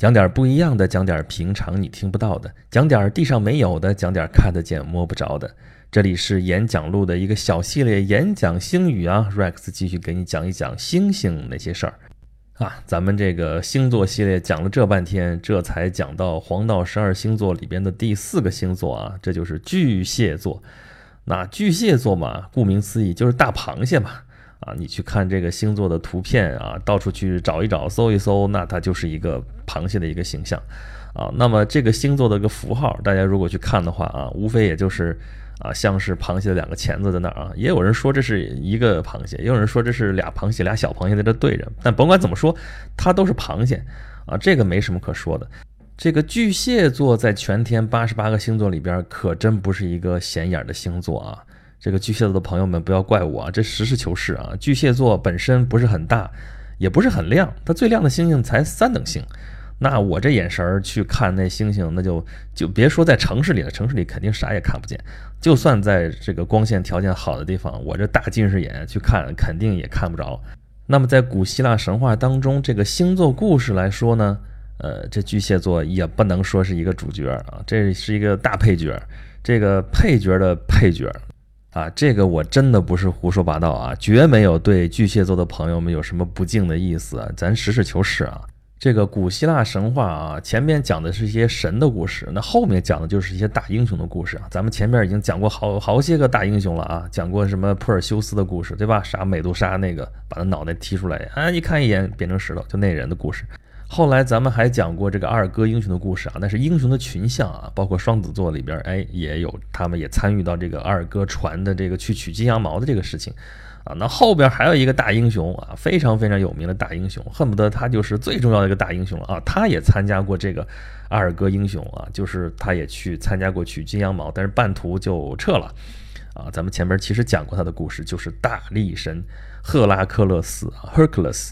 讲点不一样的，讲点平常你听不到的，讲点地上没有的，讲点看得见摸不着的。这里是演讲录的一个小系列，演讲星语啊，Rex 继续给你讲一讲星星那些事儿啊。咱们这个星座系列讲了这半天，这才讲到黄道十二星座里边的第四个星座啊，这就是巨蟹座。那巨蟹座嘛，顾名思义就是大螃蟹嘛。啊，你去看这个星座的图片啊，到处去找一找、搜一搜，那它就是一个螃蟹的一个形象啊。那么这个星座的一个符号，大家如果去看的话啊，无非也就是啊，像是螃蟹的两个钳子在那儿啊。也有人说这是一个螃蟹，也有人说这是俩螃蟹、俩小螃蟹在这对着。但甭管怎么说，它都是螃蟹啊，这个没什么可说的。这个巨蟹座在全天八十八个星座里边，可真不是一个显眼的星座啊。这个巨蟹座的朋友们不要怪我啊，这实事求是啊。巨蟹座本身不是很大，也不是很亮，它最亮的星星才三等星。那我这眼神儿去看那星星，那就就别说在城市里了，城市里肯定啥也看不见。就算在这个光线条件好的地方，我这大近视眼去看，肯定也看不着。那么在古希腊神话当中，这个星座故事来说呢，呃，这巨蟹座也不能说是一个主角啊，这是一个大配角，这个配角的配角。啊，这个我真的不是胡说八道啊，绝没有对巨蟹座的朋友们有什么不敬的意思，咱实事求是啊。这个古希腊神话啊，前面讲的是一些神的故事，那后面讲的就是一些大英雄的故事啊。咱们前面已经讲过好好些个大英雄了啊，讲过什么珀尔修斯的故事，对吧？杀美杜莎那个，把他脑袋踢出来，啊，一看一眼变成石头，就那人的故事。后来咱们还讲过这个二哥英雄的故事啊，那是英雄的群像啊，包括双子座里边，哎，也有他们也参与到这个二哥传的这个去取金羊毛的这个事情啊。那后边还有一个大英雄啊，非常非常有名的大英雄，恨不得他就是最重要的一个大英雄了啊。他也参加过这个二哥英雄啊，就是他也去参加过取金羊毛，但是半途就撤了啊。咱们前边其实讲过他的故事，就是大力神赫拉克勒斯 （Hercules）。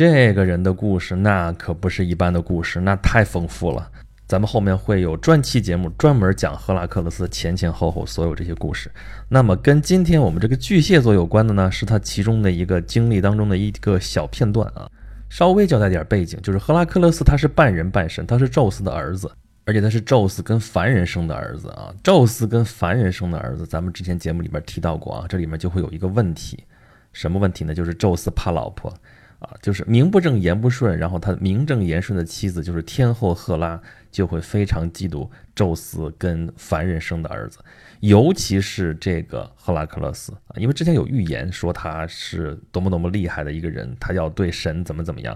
这个人的故事那可不是一般的故事，那太丰富了。咱们后面会有专期节目专门讲赫拉克勒斯前前后后所有这些故事。那么跟今天我们这个巨蟹座有关的呢，是他其中的一个经历当中的一个小片段啊。稍微交代点背景，就是赫拉克勒斯他是半人半神，他是宙斯的儿子，而且他是宙斯跟凡人生的儿子啊。宙斯跟凡人生的儿子，咱们之前节目里边提到过啊。这里面就会有一个问题，什么问题呢？就是宙斯怕老婆。啊，就是名不正言不顺，然后他名正言顺的妻子就是天后赫拉，就会非常嫉妒宙斯跟凡人生的儿子，尤其是这个赫拉克勒斯啊，因为之前有预言说他是多么多么厉害的一个人，他要对神怎么怎么样，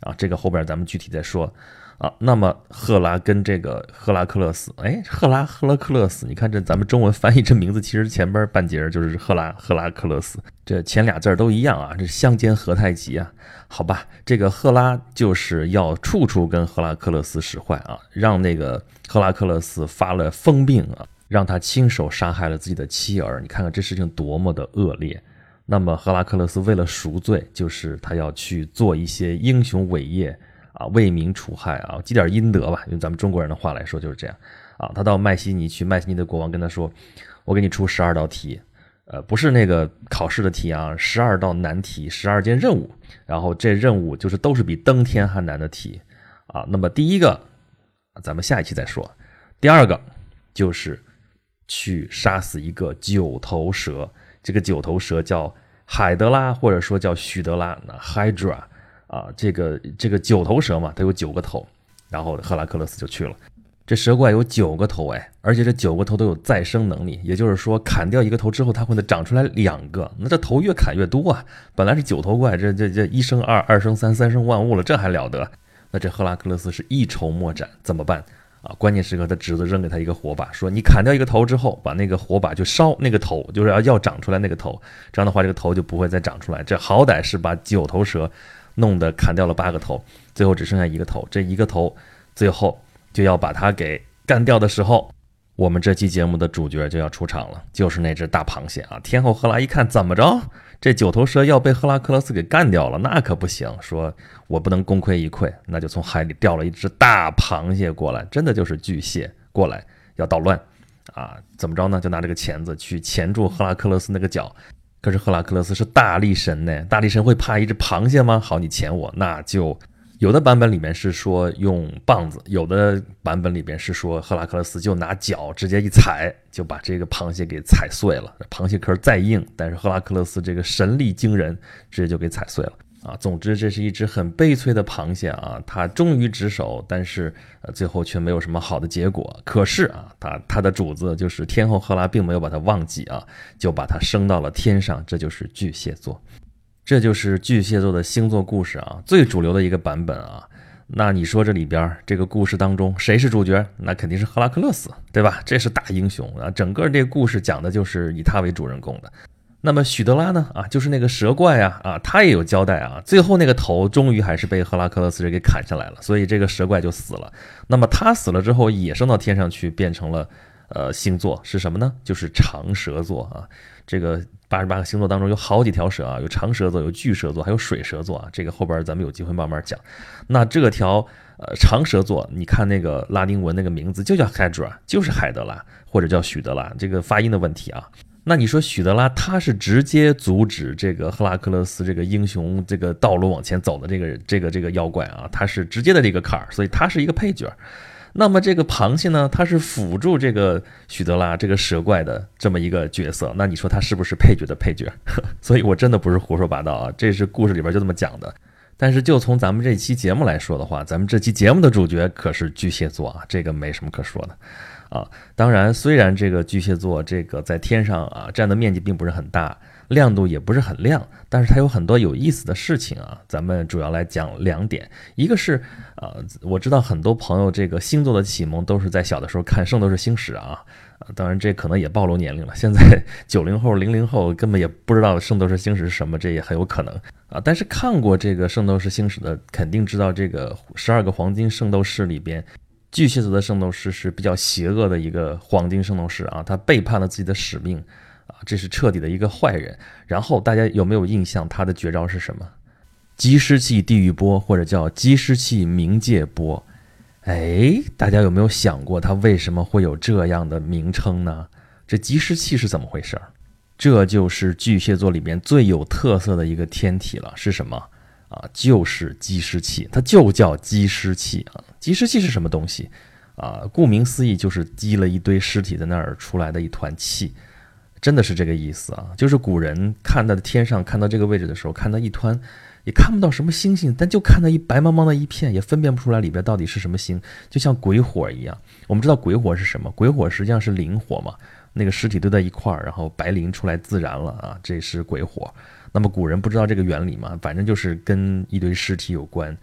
啊，这个后边咱们具体再说。啊，那么赫拉跟这个赫拉克勒斯，哎，赫拉赫拉克勒斯，你看这咱们中文翻译这名字，其实前边半截就是赫拉赫拉克勒斯，这前俩字儿都一样啊，这相煎何太急啊？好吧，这个赫拉就是要处处跟赫拉克勒斯使坏啊，让那个赫拉克勒斯发了疯病啊，让他亲手杀害了自己的妻儿，你看看这事情多么的恶劣。那么赫拉克勒斯为了赎罪，就是他要去做一些英雄伟业。啊，为民除害啊，积点阴德吧。用咱们中国人的话来说就是这样。啊，他到麦西尼去，麦西尼的国王跟他说：“我给你出十二道题，呃，不是那个考试的题啊，十二道难题，十二件任务。然后这任务就是都是比登天还难的题。啊，那么第一个，咱们下一期再说。第二个就是去杀死一个九头蛇，这个九头蛇叫海德拉，或者说叫许德拉，那 Hydra。”啊，这个这个九头蛇嘛，它有九个头，然后赫拉克勒斯就去了。这蛇怪有九个头哎，而且这九个头都有再生能力，也就是说砍掉一个头之后，它会长出来两个。那这头越砍越多啊！本来是九头怪，这这这一生二，二生三，三生万物了，这还了得？那这赫拉克勒斯是一筹莫展，怎么办啊？关键时刻，他侄子扔给他一个火把，说你砍掉一个头之后，把那个火把就烧那个头，就是要要长出来那个头，这样的话这个头就不会再长出来。这好歹是把九头蛇。弄得砍掉了八个头，最后只剩下一个头。这一个头，最后就要把它给干掉的时候，我们这期节目的主角就要出场了，就是那只大螃蟹啊！天后赫拉一看，怎么着？这九头蛇要被赫拉克勒斯给干掉了，那可不行，说我不能功亏一篑，那就从海里钓了一只大螃蟹过来，真的就是巨蟹过来要捣乱啊！怎么着呢？就拿这个钳子去钳住赫拉克勒斯那个脚。可是赫拉克勒斯是大力神呢，大力神会怕一只螃蟹吗？好，你钳我，那就有的版本里面是说用棒子，有的版本里边是说赫拉克勒斯就拿脚直接一踩，就把这个螃蟹给踩碎了。螃蟹壳再硬，但是赫拉克勒斯这个神力惊人，直接就给踩碎了啊！总之，这是一只很悲催的螃蟹啊，它忠于职守，但是呃最后却没有什么好的结果。可是啊，它它的主子就是天后赫拉，并没有把它忘记啊，就把它升到了天上，这就是巨蟹座。这就是巨蟹座的星座故事啊，最主流的一个版本啊。那你说这里边这个故事当中谁是主角？那肯定是赫拉克勒斯，对吧？这是大英雄啊，整个这个故事讲的就是以他为主人公的。那么许德拉呢？啊，就是那个蛇怪啊，啊，他也有交代啊。最后那个头终于还是被赫拉克勒斯给砍下来了，所以这个蛇怪就死了。那么他死了之后也升到天上去，变成了呃星座是什么呢？就是长蛇座啊。这个八十八个星座当中有好几条蛇啊，有长蛇座，有巨蛇座，还有水蛇座啊。这个后边咱们有机会慢慢讲。那这条呃长蛇座，你看那个拉丁文那个名字就叫 Hydra，就是海德拉或者叫许德拉，这个发音的问题啊。那你说许德拉他是直接阻止这个赫拉克勒斯这个英雄这个道路往前走的这个这个这个妖怪啊，他是直接的这个坎儿，所以他是一个配角。那么这个螃蟹呢，它是辅助这个许德拉这个蛇怪的这么一个角色。那你说它是不是配角的配角？所以我真的不是胡说八道啊，这是故事里边就这么讲的。但是就从咱们这期节目来说的话，咱们这期节目的主角可是巨蟹座啊，这个没什么可说的啊。当然，虽然这个巨蟹座这个在天上啊占的面积并不是很大。亮度也不是很亮，但是它有很多有意思的事情啊。咱们主要来讲两点，一个是，啊，我知道很多朋友这个星座的启蒙都是在小的时候看《圣斗士星矢》啊，当然这可能也暴露年龄了。现在 九零后、零零后根本也不知道《圣斗士星矢》是什么，这也很有可能啊。但是看过这个《圣斗士星矢》的，肯定知道这个十二个黄金圣斗士里边，巨蟹座的圣斗士是比较邪恶的一个黄金圣斗士啊，他背叛了自己的使命。啊，这是彻底的一个坏人。然后大家有没有印象？他的绝招是什么？积湿气地狱波，或者叫积湿气冥界波。哎，大家有没有想过，他为什么会有这样的名称呢？这积湿气是怎么回事？这就是巨蟹座里面最有特色的一个天体了。是什么？啊，就是积湿气，它就叫积湿气啊。积尸气是什么东西？啊，顾名思义，就是积了一堆尸体在那儿出来的一团气。真的是这个意思啊！就是古人看到的天上，看到这个位置的时候，看到一团，也看不到什么星星，但就看到一白茫茫的一片，也分辨不出来里边到底是什么星，就像鬼火一样。我们知道鬼火是什么？鬼火实际上是磷火嘛，那个尸体堆在一块儿，然后白磷出来自燃了啊，这是鬼火。那么古人不知道这个原理嘛？反正就是跟一堆尸体有关。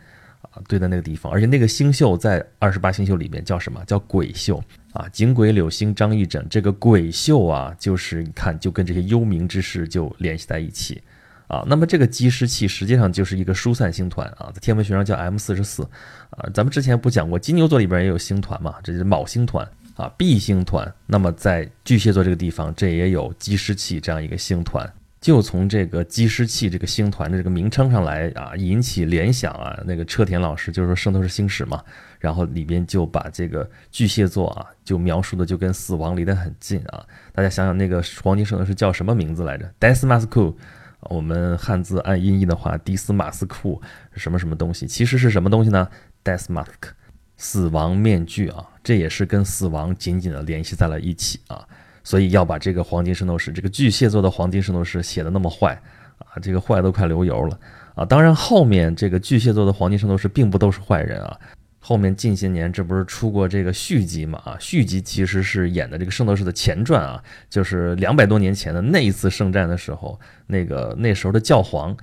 啊，对在那个地方，而且那个星宿在二十八星宿里面叫什么？叫鬼宿啊！井鬼柳星张翼轸，这个鬼宿啊，就是你看，就跟这些幽冥之事就联系在一起啊。那么这个积尸气实际上就是一个疏散星团啊，在天文学上叫 M 四十四啊。咱们之前不讲过，金牛座里边也有星团嘛，这是卯星团啊，B 星团。那么在巨蟹座这个地方，这也有积尸气这样一个星团。就从这个积湿器这个星团的这个名称上来啊，引起联想啊。那个车田老师就是说《圣斗士星矢》嘛，然后里边就把这个巨蟹座啊，就描述的就跟死亡离得很近啊。大家想想，那个黄金圣斗士叫什么名字来着？Death Mask，我们汉字按音译的话，迪斯马斯库什么什么东西？其实是什么东西呢？Death Mask，死亡面具啊，这也是跟死亡紧紧的联系在了一起啊。所以要把这个黄金圣斗士，这个巨蟹座的黄金圣斗士写的那么坏啊，这个坏都快流油了啊！当然，后面这个巨蟹座的黄金圣斗士并不都是坏人啊。后面近些年这不是出过这个续集嘛？啊，续集其实是演的这个圣斗士的前传啊，就是两百多年前的那一次圣战的时候，那个那时候的教皇。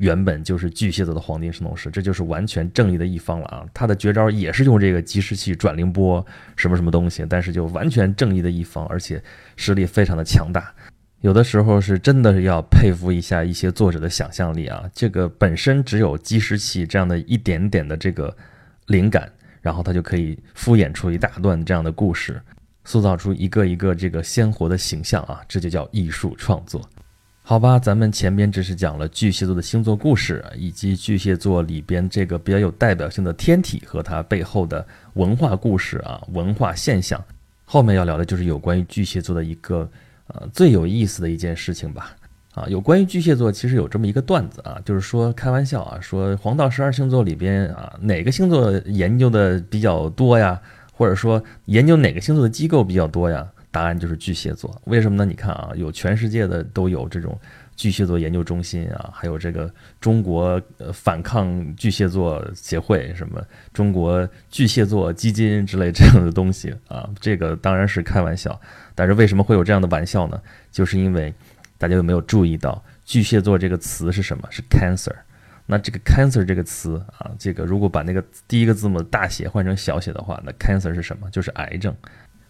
原本就是巨蟹座的黄金圣斗士，这就是完全正义的一方了啊！他的绝招也是用这个积湿气转灵波什么什么东西，但是就完全正义的一方，而且实力非常的强大。有的时候是真的是要佩服一下一些作者的想象力啊！这个本身只有积湿气这样的一点点的这个灵感，然后他就可以敷衍出一大段这样的故事，塑造出一个一个这个鲜活的形象啊！这就叫艺术创作。好吧，咱们前边只是讲了巨蟹座的星座故事，以及巨蟹座里边这个比较有代表性的天体和它背后的文化故事啊，文化现象。后面要聊的就是有关于巨蟹座的一个呃最有意思的一件事情吧。啊，有关于巨蟹座，其实有这么一个段子啊，就是说开玩笑啊，说黄道十二星座里边啊，哪个星座研究的比较多呀？或者说研究哪个星座的机构比较多呀？答案就是巨蟹座。为什么呢？你看啊，有全世界的都有这种巨蟹座研究中心啊，还有这个中国呃反抗巨蟹座协会，什么中国巨蟹座基金之类这样的东西啊。这个当然是开玩笑，但是为什么会有这样的玩笑呢？就是因为。大家有没有注意到巨蟹座这个词是什么？是 cancer。那这个 cancer 这个词啊，这个如果把那个第一个字母大写换成小写的话，那 cancer 是什么？就是癌症。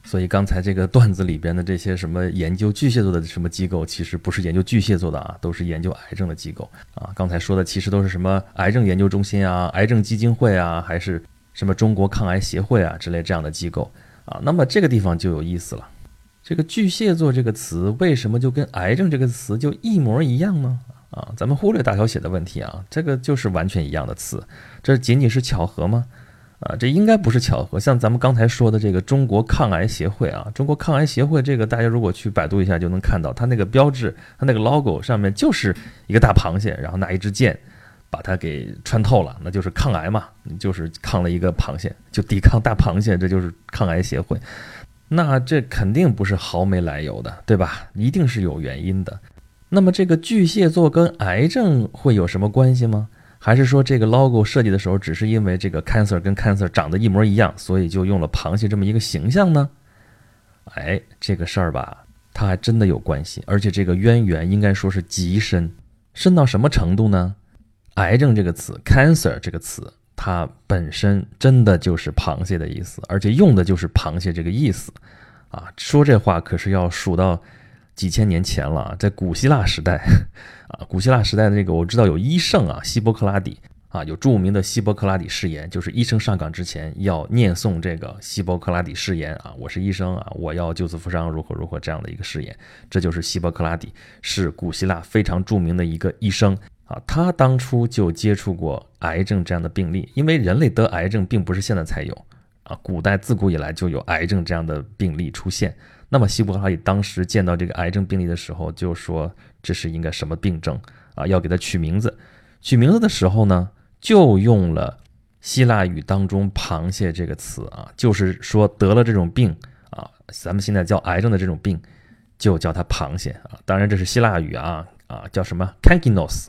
所以刚才这个段子里边的这些什么研究巨蟹座的什么机构，其实不是研究巨蟹座的啊，都是研究癌症的机构啊。刚才说的其实都是什么癌症研究中心啊、癌症基金会啊，还是什么中国抗癌协会啊之类这样的机构啊。那么这个地方就有意思了。这个巨蟹座这个词为什么就跟癌症这个词就一模一样呢？啊，咱们忽略大小写的问题啊，这个就是完全一样的词，这仅仅是巧合吗？啊，这应该不是巧合。像咱们刚才说的这个中国抗癌协会啊，中国抗癌协会这个大家如果去百度一下就能看到，它那个标志，它那个 logo 上面就是一个大螃蟹，然后拿一支箭把它给穿透了，那就是抗癌嘛，就是抗了一个螃蟹，就抵抗大螃蟹，这就是抗癌协会。那这肯定不是毫没来由的，对吧？一定是有原因的。那么这个巨蟹座跟癌症会有什么关系吗？还是说这个 logo 设计的时候只是因为这个 cancer 跟 cancer 长得一模一样，所以就用了螃蟹这么一个形象呢？哎，这个事儿吧，它还真的有关系，而且这个渊源应该说是极深，深到什么程度呢？癌症这个词，cancer 这个词。它本身真的就是螃蟹的意思，而且用的就是螃蟹这个意思，啊，说这话可是要数到几千年前了，在古希腊时代，啊，古希腊时代的这个我知道有医圣啊，希波克拉底啊，有著名的希波克拉底誓言，就是医生上岗之前要念诵这个希波克拉底誓言啊，我是医生啊，我要救死扶伤，如何如何这样的一个誓言，这就是希波克拉底，是古希腊非常著名的一个医生。啊，他当初就接触过癌症这样的病例，因为人类得癌症并不是现在才有，啊，古代自古以来就有癌症这样的病例出现。那么希波克拉底当时见到这个癌症病例的时候，就说这是应该什么病症啊？要给他取名字。取名字的时候呢，就用了希腊语当中“螃蟹”这个词啊，就是说得了这种病啊，咱们现在叫癌症的这种病，就叫它螃蟹啊。当然这是希腊语啊啊，叫什么 “cankinos”。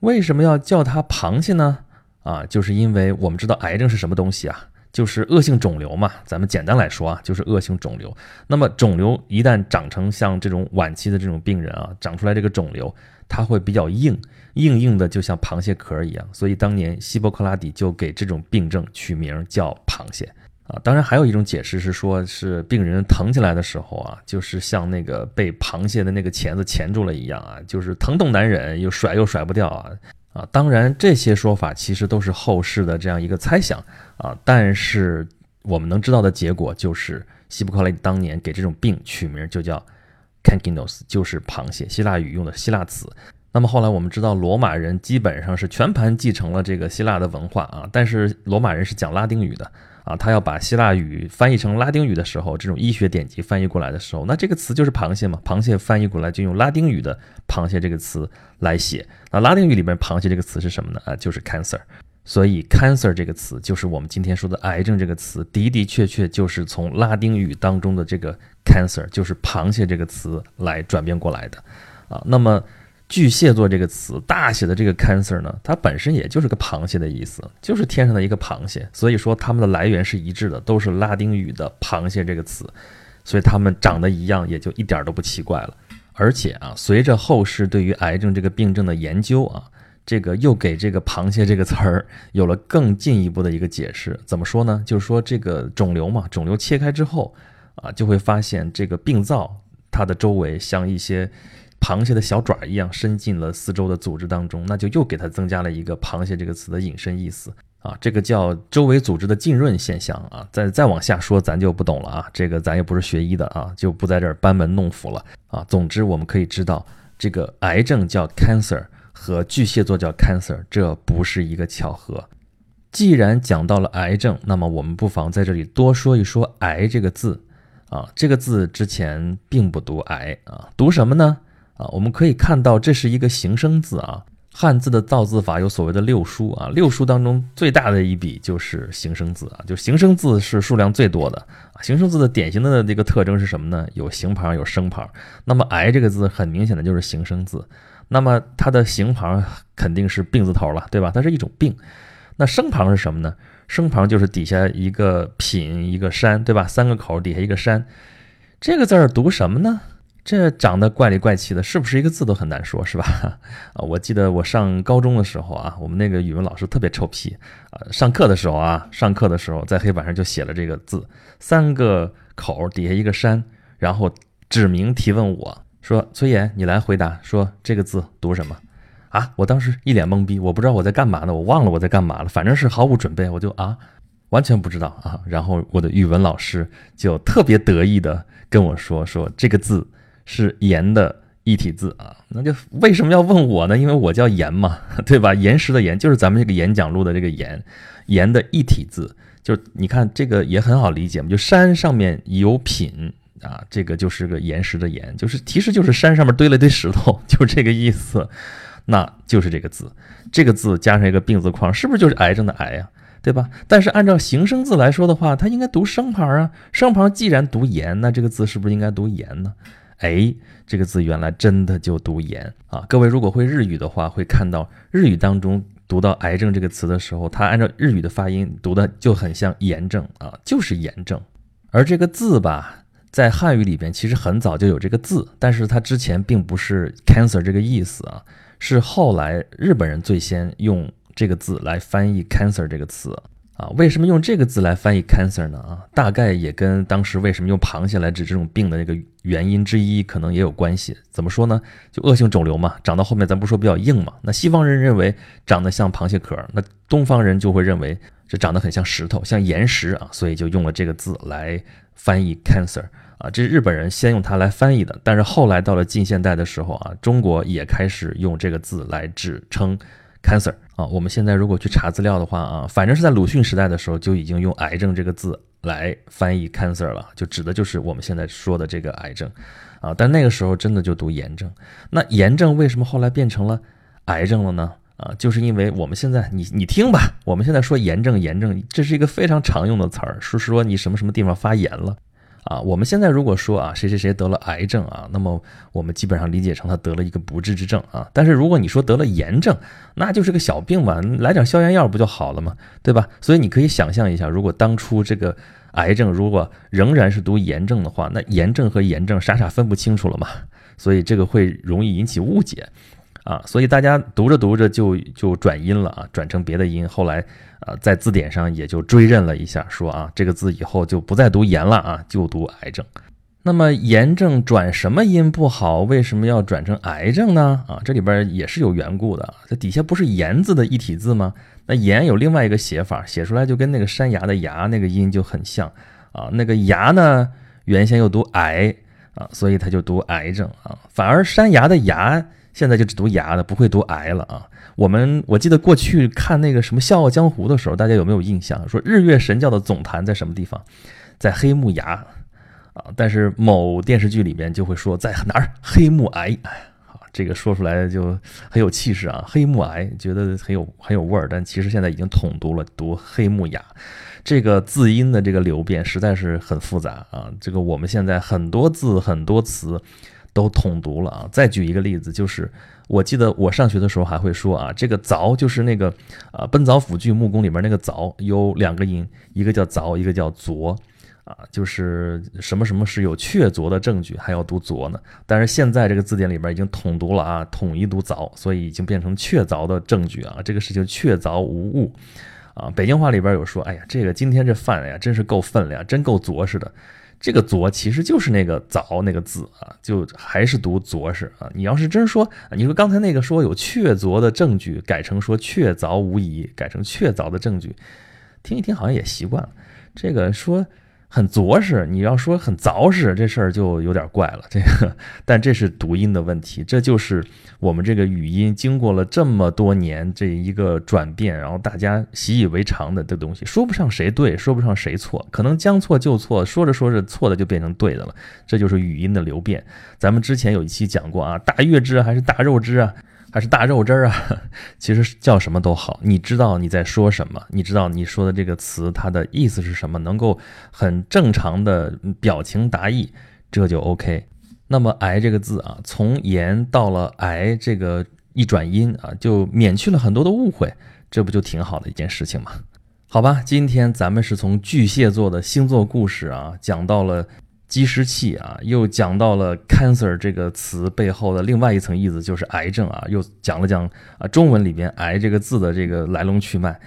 为什么要叫它螃蟹呢？啊，就是因为我们知道癌症是什么东西啊，就是恶性肿瘤嘛。咱们简单来说啊，就是恶性肿瘤。那么肿瘤一旦长成像这种晚期的这种病人啊，长出来这个肿瘤，它会比较硬，硬硬的，就像螃蟹壳一样。所以当年希波克拉底就给这种病症取名叫螃蟹。啊，当然还有一种解释是说，是病人疼起来的时候啊，就是像那个被螃蟹的那个钳子钳住了一样啊，就是疼痛难忍，又甩又甩不掉啊啊！当然这些说法其实都是后世的这样一个猜想啊，但是我们能知道的结果就是希波克拉底当年给这种病取名就叫 cankinos，就是螃蟹，希腊语用的希腊词。那么后来我们知道罗马人基本上是全盘继承了这个希腊的文化啊，但是罗马人是讲拉丁语的。啊，他要把希腊语翻译成拉丁语的时候，这种医学典籍翻译过来的时候，那这个词就是螃蟹嘛？螃蟹翻译过来就用拉丁语的“螃蟹”这个词来写。那拉丁语里面“螃蟹”这个词是什么呢？啊，就是 cancer。所以 cancer 这个词就是我们今天说的癌症这个词，的的确确就是从拉丁语当中的这个 cancer，就是螃蟹这个词来转变过来的。啊，那么。巨蟹座这个词，大写的这个 cancer 呢，它本身也就是个螃蟹的意思，就是天上的一个螃蟹，所以说它们的来源是一致的，都是拉丁语的螃蟹这个词，所以它们长得一样，也就一点都不奇怪了。而且啊，随着后世对于癌症这个病症的研究啊，这个又给这个螃蟹这个词儿有了更进一步的一个解释。怎么说呢？就是说这个肿瘤嘛，肿瘤切开之后啊，就会发现这个病灶它的周围像一些。螃蟹的小爪一样伸进了四周的组织当中，那就又给它增加了一个“螃蟹”这个词的引申意思啊，这个叫周围组织的浸润现象啊。再再往下说，咱就不懂了啊，这个咱也不是学医的啊，就不在这儿班门弄斧了啊。总之，我们可以知道，这个癌症叫 cancer 和巨蟹座叫 cancer，这不是一个巧合。既然讲到了癌症，那么我们不妨在这里多说一说“癌”这个字啊，这个字之前并不读“癌”啊，读什么呢？啊，我们可以看到这是一个形声字啊。汉字的造字法有所谓的六书啊，六书当中最大的一笔就是形声字啊，就形声字是数量最多的啊。形声字的典型的这个特征是什么呢？有形旁，有声旁。那么“癌”这个字很明显的就是形声字，那么它的形旁肯定是病字头了，对吧？它是一种病。那声旁是什么呢？声旁就是底下一个品，一个山，对吧？三个口底下一个山，这个字儿读什么呢？这长得怪里怪气的，是不是一个字都很难说，是吧？啊，我记得我上高中的时候啊，我们那个语文老师特别臭屁啊，上课的时候啊，上课的时候在黑板上就写了这个字，三个口底下一个山，然后指名提问我说：“崔岩，你来回答，说这个字读什么？”啊，我当时一脸懵逼，我不知道我在干嘛呢，我忘了我在干嘛了，反正是毫无准备，我就啊，完全不知道啊。然后我的语文老师就特别得意的跟我说：“说这个字。”是岩的一体字啊，那就为什么要问我呢？因为我叫岩嘛，对吧？岩石的岩就是咱们这个演讲录的这个岩，岩的一体字，就是你看这个也很好理解嘛，就山上面有品啊，这个就是个岩石的岩，就是其实就是山上面堆了堆石头，就这个意思，那就是这个字，这个字加上一个病字框，是不是就是癌症的癌呀？对吧？但是按照形声字来说的话，它应该读声旁啊，声旁既然读岩，那这个字是不是应该读岩呢？哎，这个字原来真的就读“炎”啊！各位如果会日语的话，会看到日语当中读到“癌症”这个词的时候，它按照日语的发音读的就很像“炎症”啊，就是炎症。而这个字吧，在汉语里边其实很早就有这个字，但是它之前并不是 “cancer” 这个意思啊，是后来日本人最先用这个字来翻译 “cancer” 这个词。啊，为什么用这个字来翻译 cancer 呢？啊，大概也跟当时为什么用螃蟹来指这种病的那个原因之一，可能也有关系。怎么说呢？就恶性肿瘤嘛，长到后面咱不说比较硬嘛。那西方人认为长得像螃蟹壳，那东方人就会认为这长得很像石头，像岩石啊，所以就用了这个字来翻译 cancer 啊。这是日本人先用它来翻译的，但是后来到了近现代的时候啊，中国也开始用这个字来指称 cancer。啊，我们现在如果去查资料的话啊，反正是在鲁迅时代的时候就已经用“癌症”这个字来翻译 “cancer” 了，就指的就是我们现在说的这个癌症啊。但那个时候真的就读“炎症”。那“炎症”为什么后来变成了“癌症”了呢？啊，就是因为我们现在你你听吧，我们现在说“炎症”“炎症”，这是一个非常常用的词儿，是说你什么什么地方发炎了。啊，我们现在如果说啊，谁谁谁得了癌症啊，那么我们基本上理解成他得了一个不治之症啊。但是如果你说得了炎症，那就是个小病嘛，来点消炎药不就好了吗？对吧？所以你可以想象一下，如果当初这个癌症如果仍然是读炎症的话，那炎症和炎症傻傻分不清楚了嘛。所以这个会容易引起误解。啊，所以大家读着读着就就转音了啊，转成别的音。后来，呃，在字典上也就追认了一下，说啊，这个字以后就不再读炎了啊，就读癌症。那么炎症转什么音不好？为什么要转成癌症呢？啊，这里边也是有缘故的。这底下不是炎字的一体字吗？那炎有另外一个写法，写出来就跟那个山崖的崖那个音就很像啊。那个崖呢，原先又读癌啊，所以它就读癌症啊。反而山崖的崖。现在就只读牙了，不会读癌了啊！我们我记得过去看那个什么《笑傲江湖》的时候，大家有没有印象？说日月神教的总坛在什么地方？在黑木崖啊！但是某电视剧里面就会说在哪儿？黑木崖。好，这个说出来就很有气势啊！黑木崖觉得很有很有味儿，但其实现在已经统读了，读黑木崖。这个字音的这个流变实在是很复杂啊！这个我们现在很多字很多词。都统读了啊！再举一个例子，就是我记得我上学的时候还会说啊，这个凿就是那个啊，奔凿斧锯木工里面那个凿有两个音，一个叫凿，一个叫凿啊，就是什么什么是有确凿的证据，还要读凿呢。但是现在这个字典里边已经统读了啊，统一读凿，所以已经变成确凿的证据啊，这个事情确凿无误啊。北京话里边有说，哎呀，这个今天这饭呀，真是够分量，真够着实的。这个“昨”其实就是那个“凿”那个字啊，就还是读“昨”是啊。你要是真说，你说刚才那个说有确凿的证据，改成说确凿无疑，改成确凿的证据，听一听好像也习惯了。这个说很着实，你要说很凿实，这事儿就有点怪了。这个，但这是读音的问题，这就是我们这个语音经过了这么多年这一个转变，然后大家习以为常的这东西，说不上谁对，说不上谁错，可能将错就错，说着说着错的就变成对的了。这就是语音的流变。咱们之前有一期讲过啊，大月枝还是大肉枝啊？还是大肉汁儿啊，其实叫什么都好，你知道你在说什么，你知道你说的这个词它的意思是什么，能够很正常的表情达意，这就 OK。那么“癌”这个字啊，从言到了“癌”这个一转音啊，就免去了很多的误会，这不就挺好的一件事情吗？好吧，今天咱们是从巨蟹座的星座故事啊，讲到了。计时器啊，又讲到了 cancer 这个词背后的另外一层意思，就是癌症啊，又讲了讲啊中文里边“癌”这个字的这个来龙去脉。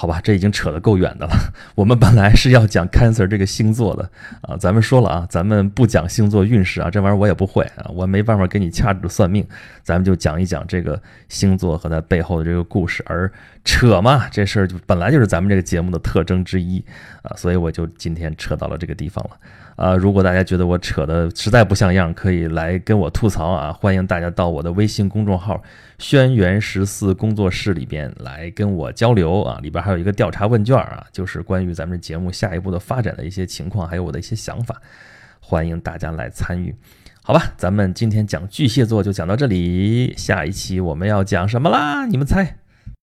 好吧，这已经扯得够远的了。我们本来是要讲 cancer 这个星座的啊，咱们说了啊，咱们不讲星座运势啊，这玩意儿我也不会啊，我没办法给你掐指算命，咱们就讲一讲这个星座和它背后的这个故事。而扯嘛，这事儿就本来就是咱们这个节目的特征之一啊，所以我就今天扯到了这个地方了。啊，如果大家觉得我扯的实在不像样，可以来跟我吐槽啊！欢迎大家到我的微信公众号“轩辕十四工作室”里边来跟我交流啊！里边还有一个调查问卷啊，就是关于咱们节目下一步的发展的一些情况，还有我的一些想法，欢迎大家来参与。好吧，咱们今天讲巨蟹座就讲到这里，下一期我们要讲什么啦？你们猜？